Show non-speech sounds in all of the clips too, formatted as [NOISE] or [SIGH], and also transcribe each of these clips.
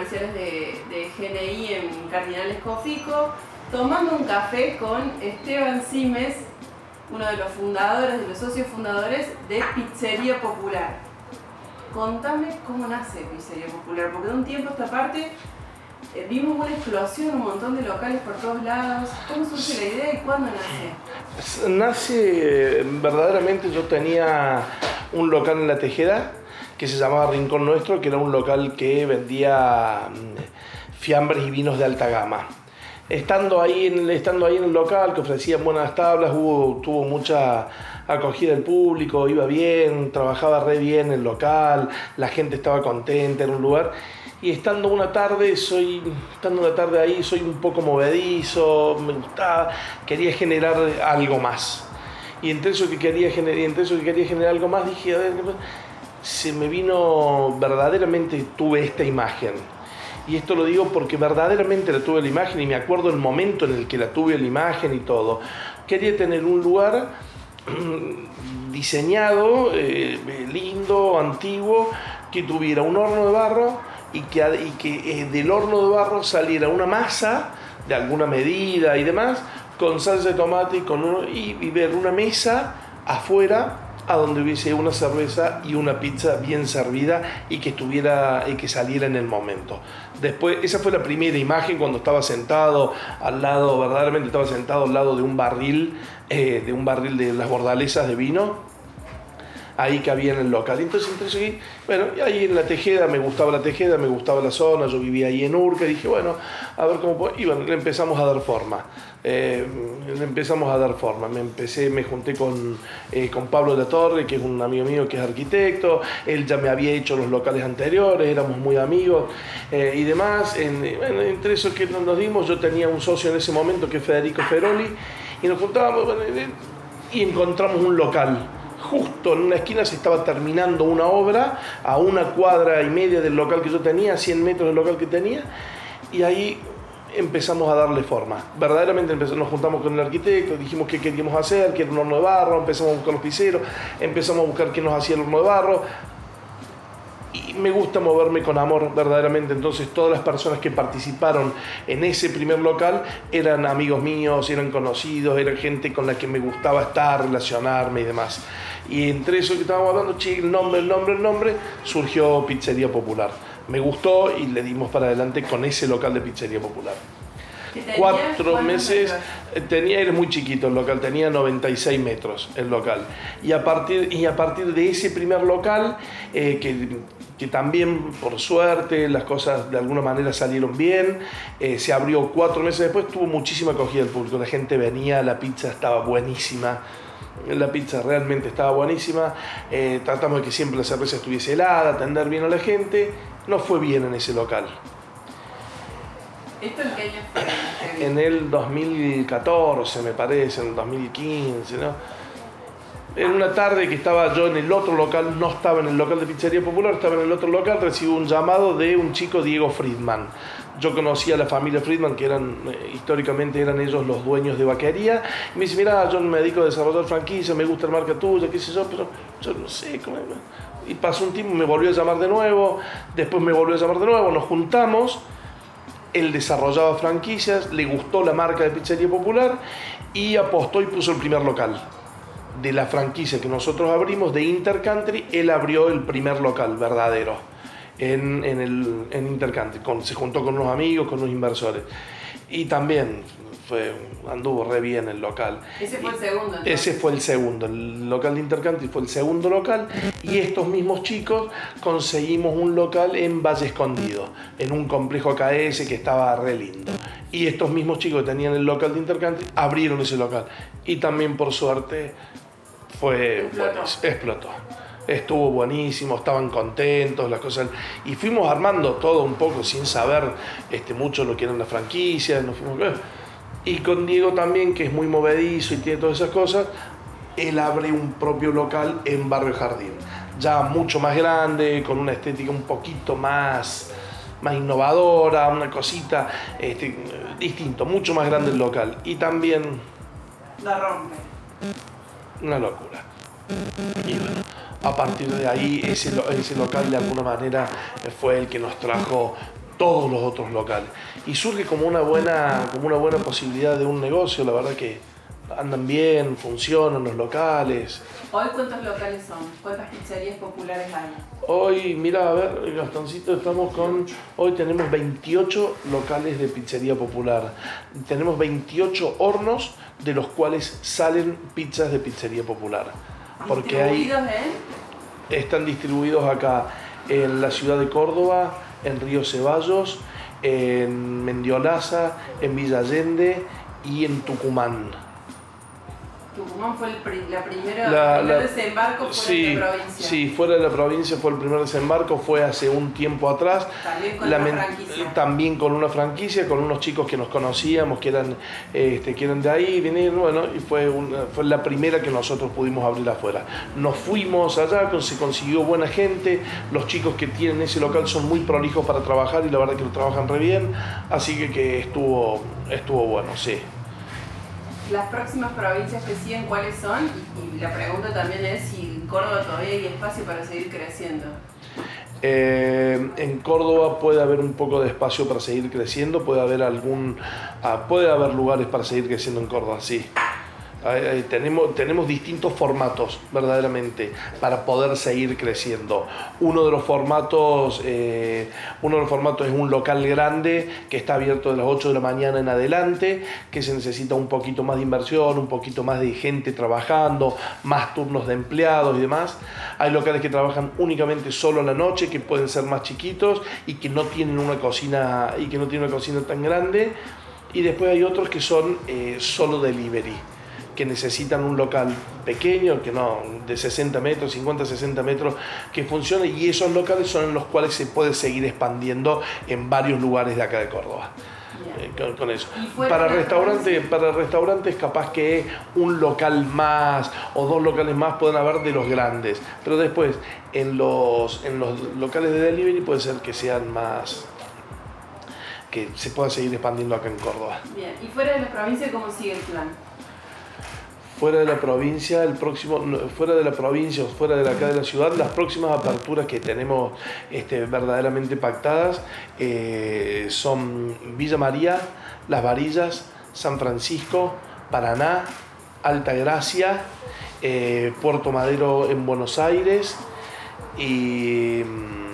comerciales de, de GNI en Cardinal Escofico, tomando un café con Esteban Simes, uno de los fundadores, de los socios fundadores de Pizzería Popular. Contame cómo nace Pizzería Popular, porque de un tiempo a esta parte eh, vimos una explosión, un montón de locales por todos lados. ¿Cómo surge la idea y cuándo nace? Nace, verdaderamente yo tenía un local en La Tejeda que se llamaba Rincón Nuestro, que era un local que vendía mm, fiambres y vinos de alta gama. Estando ahí, en, estando ahí en el local, que ofrecían buenas tablas, hubo, tuvo mucha acogida del público, iba bien, trabajaba re bien el local, la gente estaba contenta, en un lugar y estando una tarde, soy, estando una tarde ahí, soy un poco movedizo, me gustaba, quería generar algo más. Y entre eso que quería generar, entre eso que quería generar algo más, dije, a ver, se me vino, verdaderamente tuve esta imagen. Y esto lo digo porque verdaderamente la tuve la imagen y me acuerdo el momento en el que la tuve la imagen y todo. Quería tener un lugar diseñado, eh, lindo, antiguo, que tuviera un horno de barro, y que, y que eh, del horno de barro saliera una masa de alguna medida y demás, con salsa de tomate y, con uno, y, ver una mesa afuera a donde hubiese una cerveza y una pizza bien servida y que estuviera y que saliera en el momento. Después, esa fue la primera imagen cuando estaba sentado al lado, verdaderamente estaba sentado al lado de un barril, eh, de un barril de las bordalesas de vino ahí que había en el local. Entonces, entonces bueno, y ahí en la Tejeda, me gustaba la Tejeda, me gustaba la zona, yo vivía ahí en Urca, dije, bueno, a ver cómo puedo. Y bueno, le empezamos a dar forma. Eh, le empezamos a dar forma. Me empecé, me junté con, eh, con Pablo de la Torre, que es un amigo mío que es arquitecto. Él ya me había hecho los locales anteriores, éramos muy amigos eh, y demás. bueno, entre esos que nos dimos, yo tenía un socio en ese momento que es Federico Feroli, y nos juntábamos y encontramos un local justo en una esquina se estaba terminando una obra, a una cuadra y media del local que yo tenía, a 100 metros del local que tenía, y ahí empezamos a darle forma. Verdaderamente nos juntamos con el arquitecto, dijimos qué queríamos hacer, que era un horno de barro, empezamos a buscar los piseros, empezamos a buscar quién nos hacía el horno de barro, y me gusta moverme con amor verdaderamente. Entonces todas las personas que participaron en ese primer local eran amigos míos, eran conocidos, eran gente con la que me gustaba estar, relacionarme y demás. Y entre eso que estábamos hablando, el nombre, el nombre, el nombre, surgió Pizzería Popular. Me gustó y le dimos para adelante con ese local de Pizzería Popular cuatro meses, eh, tenía, era muy chiquito el local, tenía 96 metros el local. Y a partir, y a partir de ese primer local, eh, que, que, también por suerte las cosas de alguna manera salieron bien, eh, se abrió cuatro meses después, tuvo muchísima acogida del público, la gente venía, la pizza estaba buenísima. La pizza realmente estaba buenísima. tratamos de que siempre la cerveza estuviese helada, atender bien a la gente. No fue bien en ese local. ¿Esto en qué año fue? En el 2014, me parece, en el 2015, ¿no? En una tarde que estaba yo en el otro local, no estaba en el local de Pizzería Popular, estaba en el otro local, recibo un llamado de un chico, Diego Friedman. Yo conocía a la familia Friedman, que eran, eh, históricamente eran ellos los dueños de vaquería. Y me dice, mira, yo me dedico a desarrollar franquicia, me gusta el marca tuya, qué sé yo, pero yo no sé cómo... Y pasó un tiempo, me volvió a llamar de nuevo, después me volvió a llamar de nuevo, nos juntamos él desarrollaba franquicias, le gustó la marca de Pizzería Popular y apostó y puso el primer local. De la franquicia que nosotros abrimos, de Intercountry, él abrió el primer local verdadero en, el, en Intercountry. se juntó con unos amigos, con unos inversores. Y también fue, anduvo re bien el local. Ese fue el segundo. Ese fue el segundo, el local de Intercountry fue el segundo local y estos mismos chicos conseguimos un local en Valle Escondido, en un complejo KS que estaba re lindo. Y estos mismos chicos que tenían el local de Intercountry abrieron ese local y también por suerte fue explotó. explotó estuvo buenísimo, estaban contentos, las cosas. Y fuimos armando todo un poco sin saber este, mucho lo que eran las franquicias. Nos fuimos, y con Diego también, que es muy movedizo y tiene todas esas cosas, él abre un propio local en Barrio Jardín, ya mucho más grande, con una estética un poquito más, más innovadora, una cosita este, distinto, mucho más grande el local. Y también... La rompe. Una locura. Y bueno, a partir de ahí ese, ese local de alguna manera fue el que nos trajo todos los otros locales. Y surge como una buena, como una buena posibilidad de un negocio, la verdad que andan bien, funcionan los locales. ¿Hoy cuántos locales son? ¿Cuántas pizzerías populares hay? Hoy, mira, a ver, Gastoncito, estamos con. Hoy tenemos 28 locales de pizzería popular. Tenemos 28 hornos de los cuales salen pizzas de pizzería popular. Porque hay, ¿Distribuidos en? están distribuidos acá en la ciudad de Córdoba, en Río Ceballos, en Mendiolaza, en Villa Allende y en Tucumán. Tucumán fue el la primera, La- el primer la- desembarco fuera Sí, de la provincia. sí, fuera de la provincia fue el primer desembarco, fue hace un tiempo atrás. También con la Lamen- franquicia. También con una franquicia, con unos chicos que nos conocíamos, que eran, este, que eran de ahí, vinieron, bueno, y fue, una- fue la primera que nosotros pudimos abrir afuera. Nos fuimos allá, se consiguió buena gente, los chicos que tienen ese local son muy prolijos para trabajar y la verdad que lo trabajan re bien, así que, que estuvo, estuvo bueno, sí. Las próximas provincias que siguen, ¿cuáles son? Y, la pregunta también es si en Córdoba todavía hay espacio para seguir creciendo. Eh, en Córdoba puede haber un poco de espacio para seguir creciendo, puede haber algún, ah, puede haber lugares para seguir creciendo en Córdoba, sí. Ahí tenemos, tenemos distintos formatos, verdaderamente, para poder seguir creciendo. Uno de los formatos, eh, uno de los formatos es un local grande que está abierto de las 8 de la mañana en adelante, que se necesita un poquito más de inversión, un poquito más de gente trabajando, más turnos de empleados y demás. Hay locales que trabajan únicamente solo a la noche, que pueden ser más chiquitos y que no tienen una cocina y que no tienen una cocina tan grande. Y después hay otros que son eh, solo delivery que necesitan un local pequeño, que no, de 60 metros, 50, 60 metros, que funcione y esos locales son en los cuales se puede seguir expandiendo en varios lugares de acá de Córdoba. Eh, con, con eso. ¿Y fuera Para restaurantes, para restaurantes capaz que un local más o dos locales más pueden haber de los grandes, pero después en los, en los locales de delivery puede ser que sean más que se pueda seguir expandiendo acá en Córdoba. Bien, y fuera de la provincia, ¿cómo sigue el plan? Fuera de la provincia, el próximo, fuera de la provincia o fuera de acá de la ciudad, las próximas aperturas que tenemos este, verdaderamente pactadas eh, son Villa María, Las Varillas, San Francisco, Paraná, Alta Gracia, eh, Puerto Madero en Buenos Aires y mm,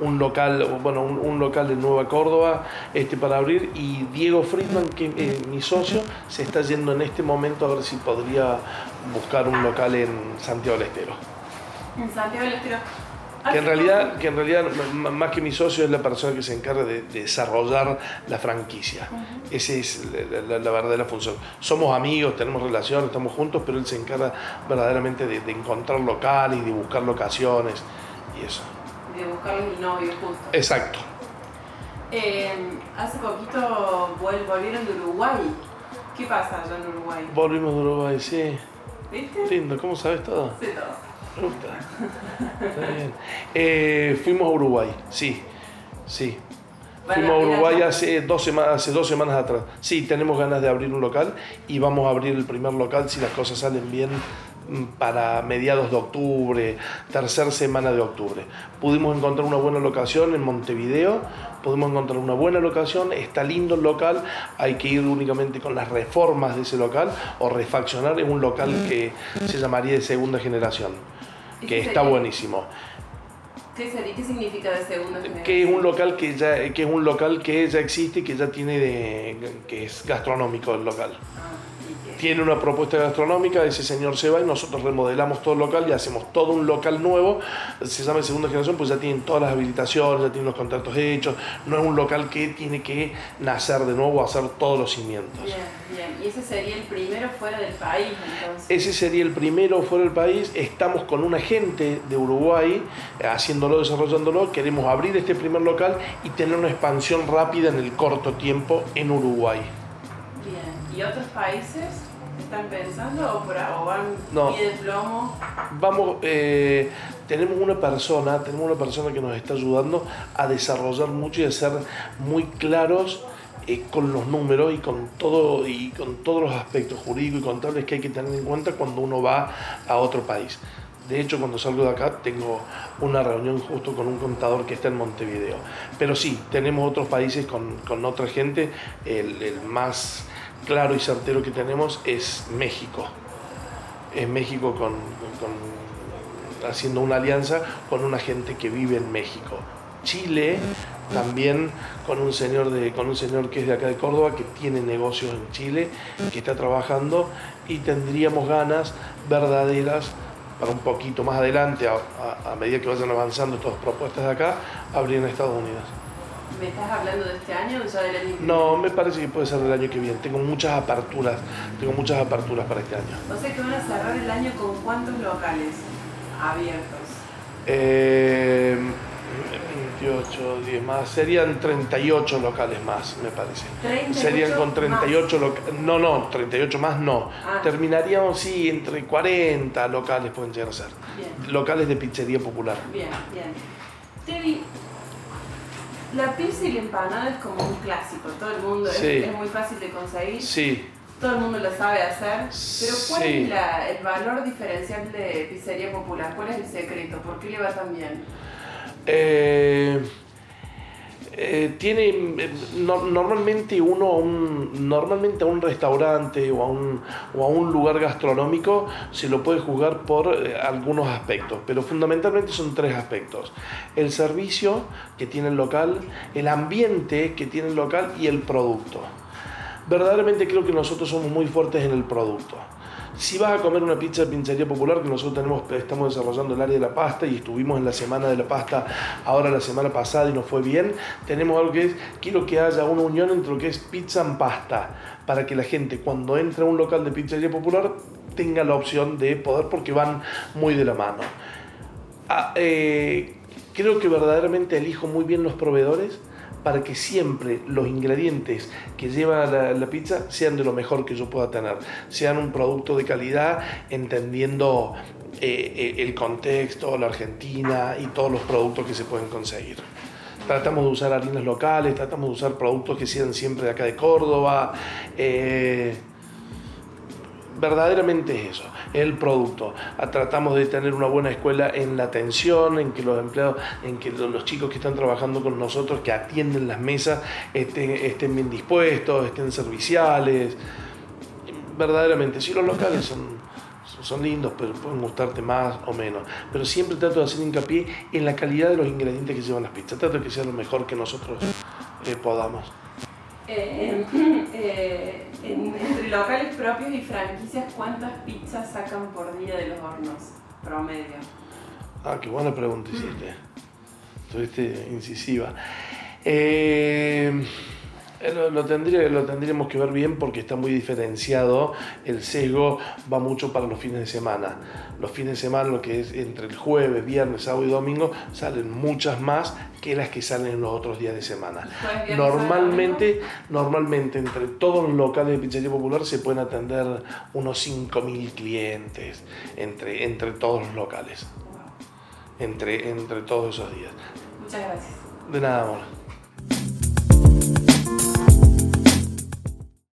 un local, bueno, un, un local de Nueva Córdoba este, para abrir y Diego Friedman, que es mi socio, se está yendo en este momento a ver si podría buscar un local en Santiago del Estero. En Santiago del Estero. Que en realidad, que en realidad más que mi socio es la persona que se encarga de, de desarrollar la franquicia. Esa es la, la- la verdadera función. Somos amigos, tenemos relación, estamos juntos, pero él se encarga verdaderamente de, de encontrar locales, de buscar locaciones y eso. De buscarles el novio, justo. Exacto. Eh, hace poquito volvieron de Uruguay. ¿Qué pasa allá en Uruguay? Volvimos de Uruguay, sí. ¿Viste? Lindo, ¿cómo sabes todo? Sé todo. Me gusta. Está bien. Eh, fuimos a Uruguay, sí. Sí. Fuimos a Uruguay hace dos, semanas, hace dos semanas atrás. Sí, tenemos ganas de abrir un local y vamos a abrir el primer local si las cosas salen bien para mediados de octubre, tercera semana de octubre. Pudimos encontrar una buena locación en Montevideo, pudimos encontrar una buena locación, está lindo el local, hay que ir únicamente con las reformas de ese local o refaccionar, es un local que se llamaría de segunda generación, que está buenísimo. ¿Qué, sería, ¿Qué significa de segunda generación? que es un local que ya que es un local que ya existe que ya tiene de, que es gastronómico el local Ah, tiene una propuesta gastronómica ese señor se va y nosotros remodelamos todo el local y hacemos todo un local nuevo se llama segunda generación pues ya tienen todas las habilitaciones ya tienen los contratos hechos no es un local que tiene que nacer de nuevo hacer todos los cimientos Bien, bien. ¿Y ese sería el primero fuera del país entonces? Ese sería el primero fuera del país. Estamos con un agente de Uruguay eh, haciéndolo, desarrollándolo. Queremos abrir este primer local y tener una expansión rápida en el corto tiempo en Uruguay. Bien. ¿Y otros países están pensando o, por, o van No. pie de plomo? Vamos, eh, tenemos una persona, tenemos una persona que nos está ayudando a desarrollar mucho y a ser muy claros eh, con los números y con todo y con todos los aspectos jurídicos y contables que hay que tener en cuenta cuando uno va a otro país. De hecho, cuando salgo de acá tengo una reunión justo con un contador que está en Montevideo. Pero sí, tenemos otros países con, con otra gente. El, el, más claro y certero que tenemos es México. Es México con, haciendo una alianza con una gente que vive en México. Chile también con un señor de con un señor que es de acá de Córdoba que tiene negocios en Chile que está trabajando y tendríamos ganas verdaderas para un poquito más adelante a, a, a medida que vayan avanzando estas propuestas de acá abrir en Estados Unidos ¿Me estás hablando de este año o ya del año que viene? No, me parece que puede ser del año que viene. Tengo muchas aperturas, tengo muchas aperturas para este año. O sea que van a cerrar el año con cuántos locales abiertos. Eh, 28, 10 más, serían 38 locales más, me parece. 38 serían con 38 locales, no, no, 38 más no. Ah. Terminaríamos, sí, entre 40 locales pueden llegar a ser. Bien. Locales de pizzería popular. Bien, bien. Tevi, la pizza y la empanada es como un clásico, todo el mundo, es- muy fácil de conseguir, Sí, todo el mundo lo sabe hacer, pero ¿cuál Sí. es la- el valor diferencial de pizzería popular? ¿Cuál es el secreto? ¿Por qué le va tan bien? Eh, eh, tiene eh, no- normalmente uno a un, normalmente a un restaurante o a un, o a un lugar gastronómico se lo puede juzgar por eh, algunos aspectos, pero fundamentalmente son tres aspectos. El servicio que tiene el local, el ambiente que tiene el local y el producto. Verdaderamente creo que nosotros somos muy fuertes en el producto. Si vas a comer una pizza de pizzería popular, que nosotros tenemos, estamos desarrollando el área de la pasta y estuvimos en la semana de la pasta ahora la semana pasada y nos fue bien, tenemos algo que es, quiero que haya una unión entre lo que es pizza en pasta, para que la gente cuando entre a un local de pizzería popular tenga la opción de poder, porque van muy de la mano. Ah, eh, creo que verdaderamente elijo muy bien los proveedores para que siempre los ingredientes que lleva la, la pizza sean de lo mejor que yo pueda tener, sean un producto de calidad, entendiendo eh, eh, el contexto, la Argentina y todos los productos que se pueden conseguir. Tratamos de usar harinas locales, tratamos de usar productos que sean siempre de acá de Córdoba. eh, verdaderamente es eso, el producto. Ah, Tratamos de tener una buena escuela en la atención, en que los empleados, en que lo- los chicos que están trabajando con nosotros, que atienden las mesas, estén, estén bien dispuestos, estén serviciales. Verdaderamente, sí, los locales son, son lindos, pero pueden gustarte más o menos. Pero siempre trato de hacer hincapié en la calidad de los ingredientes que llevan las pizzas. Trato de que sea lo mejor que nosotros eh, podamos. Eh, [LAUGHS] eh, en- entre locales propios y franquicias, ¿cuántas pizzas sacan por día de los hornos? Promedio. Ah, qué buena pregunta hiciste. Estuviste incisiva. Eh, eh, lo, lo tendría, lo tendríamos que ver bien porque está muy diferenciado. El sesgo va mucho para los fines de semana. Los fines de semana, lo que es entre el jueves, viernes, sábado y domingo, salen muchas más que las que salen en los otros días de semana. Normalmente, normalmente entre todos los locales de pizzería popular se pueden atender unos 5.000 clientes entre, entre todos los locales entre, entre todos esos días. Muchas gracias. De nada, amor.